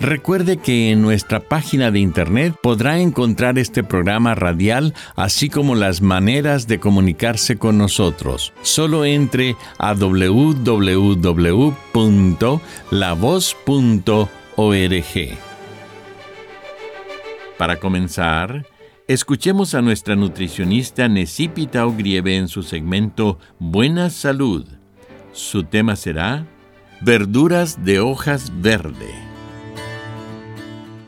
Recuerde que en nuestra página de internet podrá encontrar este programa radial, así como las maneras de comunicarse con nosotros. Solo entre a www.lavoz.org. Para comenzar, escuchemos a nuestra nutricionista Necipita Ogrieve en su segmento Buena Salud. Su tema será Verduras de hojas verde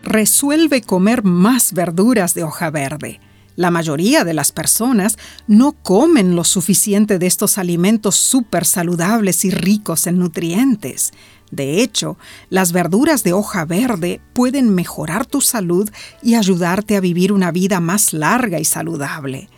resuelve comer más verduras de hoja verde. La mayoría de las personas no comen lo suficiente de estos alimentos súper saludables y ricos en nutrientes. De hecho, las verduras de hoja verde pueden mejorar tu salud y ayudarte a vivir una vida más larga y saludable.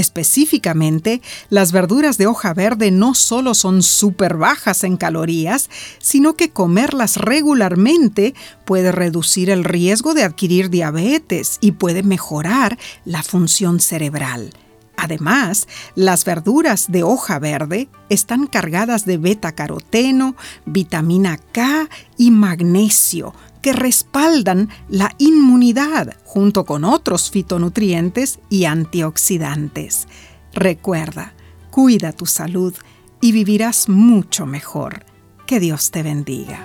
Específicamente, las verduras de hoja verde no solo son súper bajas en calorías, sino que comerlas regularmente puede reducir el riesgo de adquirir diabetes y puede mejorar la función cerebral. Además, las verduras de hoja verde están cargadas de beta-caroteno, vitamina K y magnesio, que respaldan la inmunidad junto con otros fitonutrientes y antioxidantes. Recuerda, cuida tu salud y vivirás mucho mejor. Que Dios te bendiga.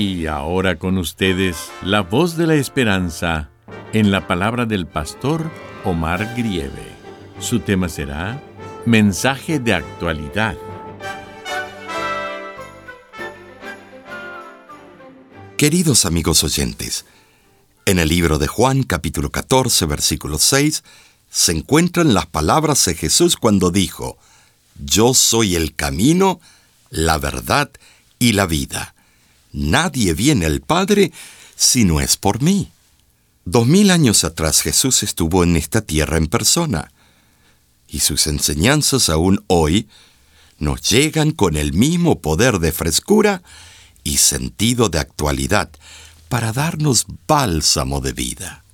Y ahora con ustedes la voz de la esperanza en la palabra del pastor Omar Grieve. Su tema será Mensaje de actualidad. Queridos amigos oyentes, en el libro de Juan capítulo 14 versículo 6 se encuentran las palabras de Jesús cuando dijo, Yo soy el camino, la verdad y la vida. Nadie viene al Padre si no es por mí. Dos mil años atrás Jesús estuvo en esta tierra en persona, y sus enseñanzas aún hoy nos llegan con el mismo poder de frescura y sentido de actualidad para darnos bálsamo de vida.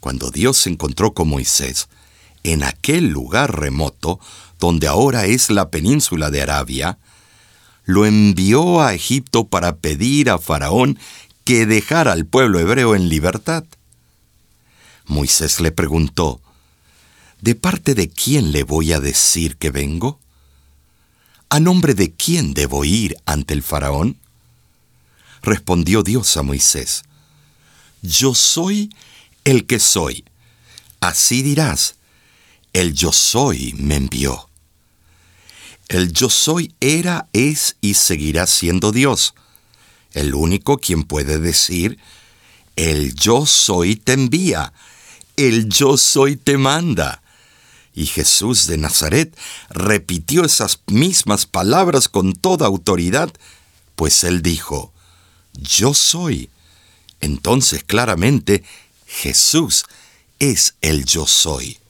Cuando Dios se encontró con Moisés en aquel lugar remoto donde ahora es la península de Arabia, lo envió a Egipto para pedir a Faraón que dejara al pueblo hebreo en libertad. Moisés le preguntó, ¿De parte de quién le voy a decir que vengo? ¿A nombre de quién debo ir ante el faraón? Respondió Dios a Moisés, Yo soy el que soy. Así dirás, el yo soy me envió. El yo soy era, es y seguirá siendo Dios, el único quien puede decir, el yo soy te envía, el yo soy te manda. Y Jesús de Nazaret repitió esas mismas palabras con toda autoridad, pues él dijo, yo soy. Entonces claramente Jesús es el yo soy.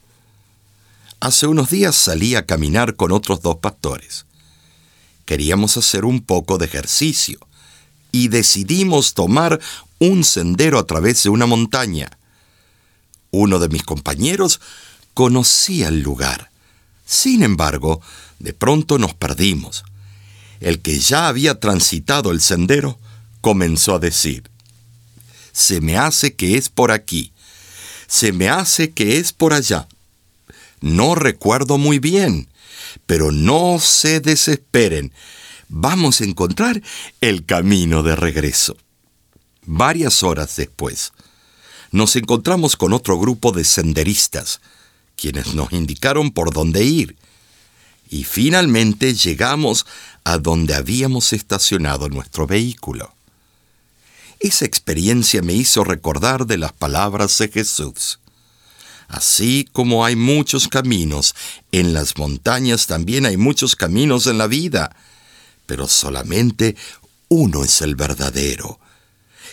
Hace unos días salí a caminar con otros dos pastores. Queríamos hacer un poco de ejercicio y decidimos tomar un sendero a través de una montaña. Uno de mis compañeros conocía el lugar. Sin embargo, de pronto nos perdimos. El que ya había transitado el sendero comenzó a decir, se me hace que es por aquí, se me hace que es por allá. No recuerdo muy bien. Pero no se desesperen, vamos a encontrar el camino de regreso. Varias horas después, nos encontramos con otro grupo de senderistas, quienes nos indicaron por dónde ir. Y finalmente llegamos a donde habíamos estacionado nuestro vehículo. Esa experiencia me hizo recordar de las palabras de Jesús. Así como hay muchos caminos en las montañas, también hay muchos caminos en la vida, pero solamente uno es el verdadero.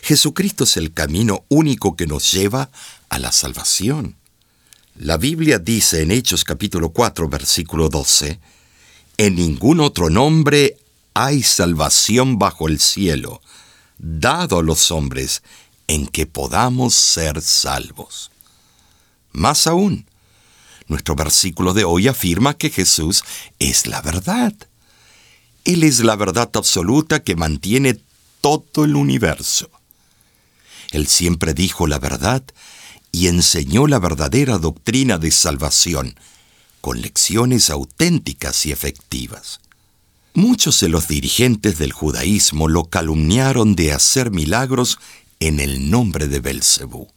Jesucristo es el camino único que nos lleva a la salvación. La Biblia dice en Hechos capítulo 4 versículo 12, En ningún otro nombre hay salvación bajo el cielo, dado a los hombres, en que podamos ser salvos. Más aún, nuestro versículo de hoy afirma que Jesús es la verdad. Él es la verdad absoluta que mantiene todo el universo. Él siempre dijo la verdad y enseñó la verdadera doctrina de salvación, con lecciones auténticas y efectivas. Muchos de los dirigentes del judaísmo lo calumniaron de hacer milagros en el nombre de Belcebú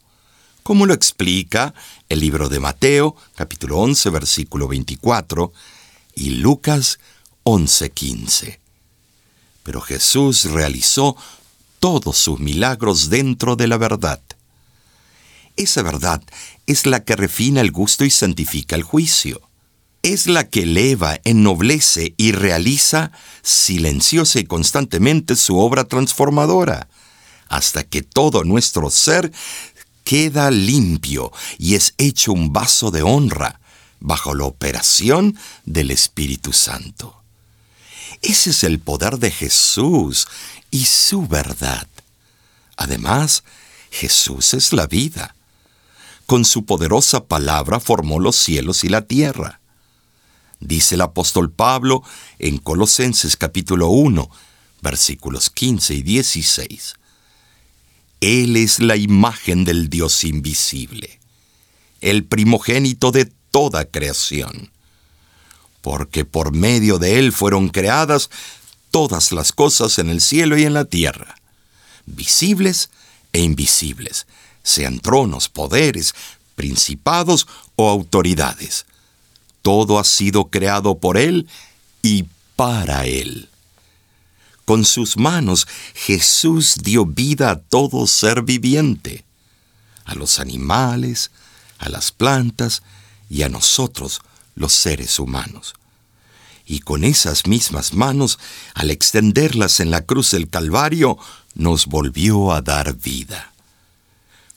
como lo explica el libro de Mateo, capítulo 11, versículo 24, y Lucas 11, 15. Pero Jesús realizó todos sus milagros dentro de la verdad. Esa verdad es la que refina el gusto y santifica el juicio. Es la que eleva, ennoblece y realiza silenciosa y constantemente su obra transformadora, hasta que todo nuestro ser queda limpio y es hecho un vaso de honra bajo la operación del Espíritu Santo. Ese es el poder de Jesús y su verdad. Además, Jesús es la vida. Con su poderosa palabra formó los cielos y la tierra. Dice el apóstol Pablo en Colosenses capítulo 1, versículos 15 y 16. Él es la imagen del Dios invisible, el primogénito de toda creación, porque por medio de Él fueron creadas todas las cosas en el cielo y en la tierra, visibles e invisibles, sean tronos, poderes, principados o autoridades. Todo ha sido creado por Él y para Él. Con sus manos Jesús dio vida a todo ser viviente, a los animales, a las plantas y a nosotros, los seres humanos. Y con esas mismas manos, al extenderlas en la cruz del Calvario, nos volvió a dar vida.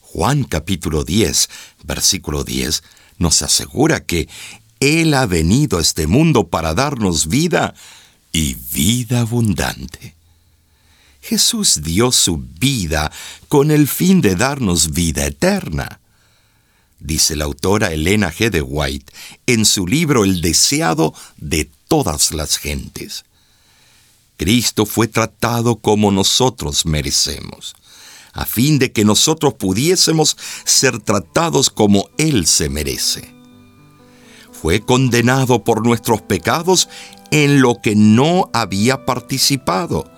Juan capítulo 10, versículo 10, nos asegura que Él ha venido a este mundo para darnos vida y vida abundante. Jesús dio su vida con el fin de darnos vida eterna. Dice la autora Elena G. de White en su libro El deseado de todas las gentes. Cristo fue tratado como nosotros merecemos, a fin de que nosotros pudiésemos ser tratados como Él se merece. Fue condenado por nuestros pecados en lo que no había participado,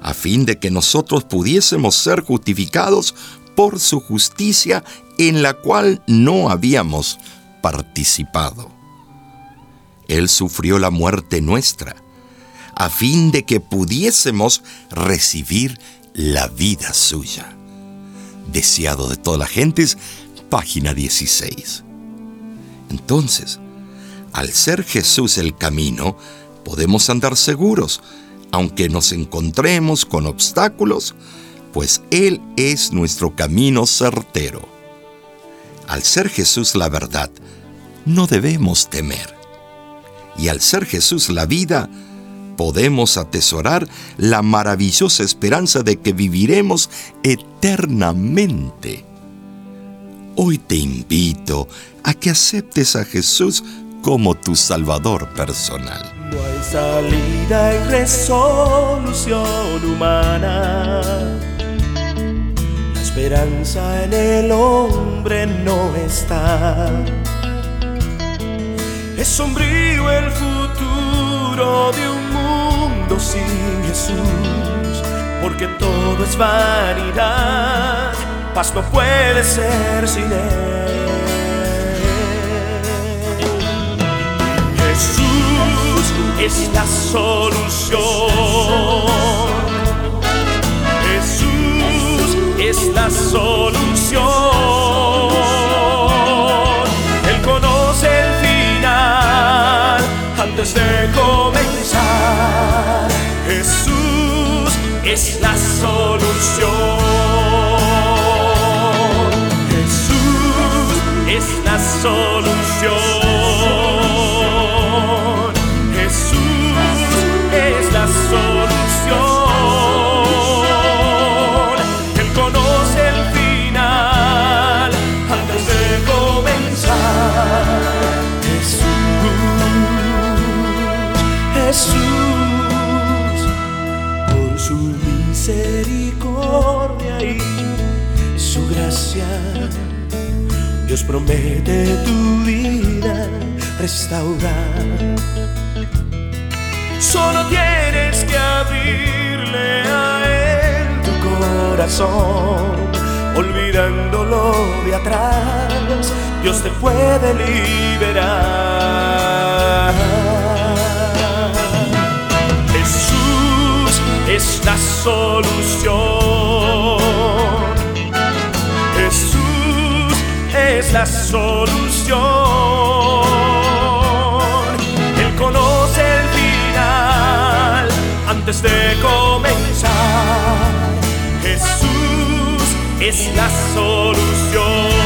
a fin de que nosotros pudiésemos ser justificados por su justicia en la cual no habíamos participado. Él sufrió la muerte nuestra, a fin de que pudiésemos recibir la vida suya. Deseado de todas las gentes, página 16. Entonces, al ser Jesús el camino, podemos andar seguros, aunque nos encontremos con obstáculos, pues Él es nuestro camino certero. Al ser Jesús la verdad, no debemos temer. Y al ser Jesús la vida, podemos atesorar la maravillosa esperanza de que viviremos eternamente. Hoy te invito a que aceptes a Jesús como tu Salvador personal. No hay salida y resolución humana. La esperanza en el hombre no está. Es sombrío el futuro de un mundo sin Jesús, porque todo es vanidad, paz puede ser sin Él. Es la solución. Jesús es la solución. antes de comenzar. Jesús es la solución. Dios promete tu vida restaurar. Solo tienes que abrirle a Él tu corazón, olvidándolo de atrás, Dios te puede liberar. es la solución. Es la solución. Él conoce el final antes de comenzar. Jesús es la solución.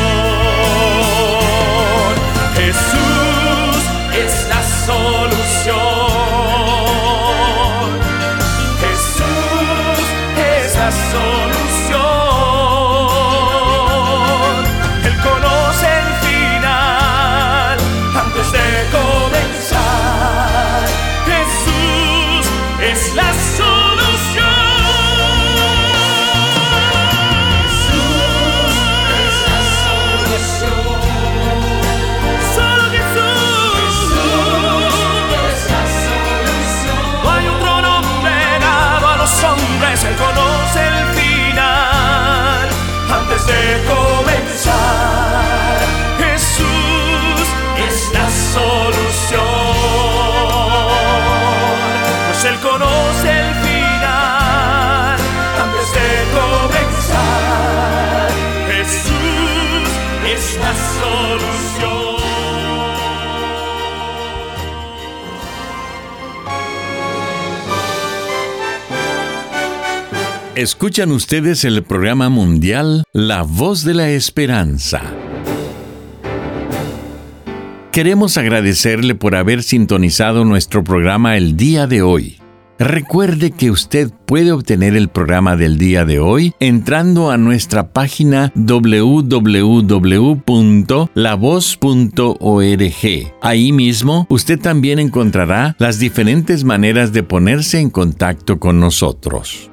Escuchan ustedes el programa mundial La Voz de la Esperanza. Queremos agradecerle por haber sintonizado nuestro programa el día de hoy. Recuerde que usted puede obtener el programa del día de hoy entrando a nuestra página www.lavoz.org. Ahí mismo usted también encontrará las diferentes maneras de ponerse en contacto con nosotros.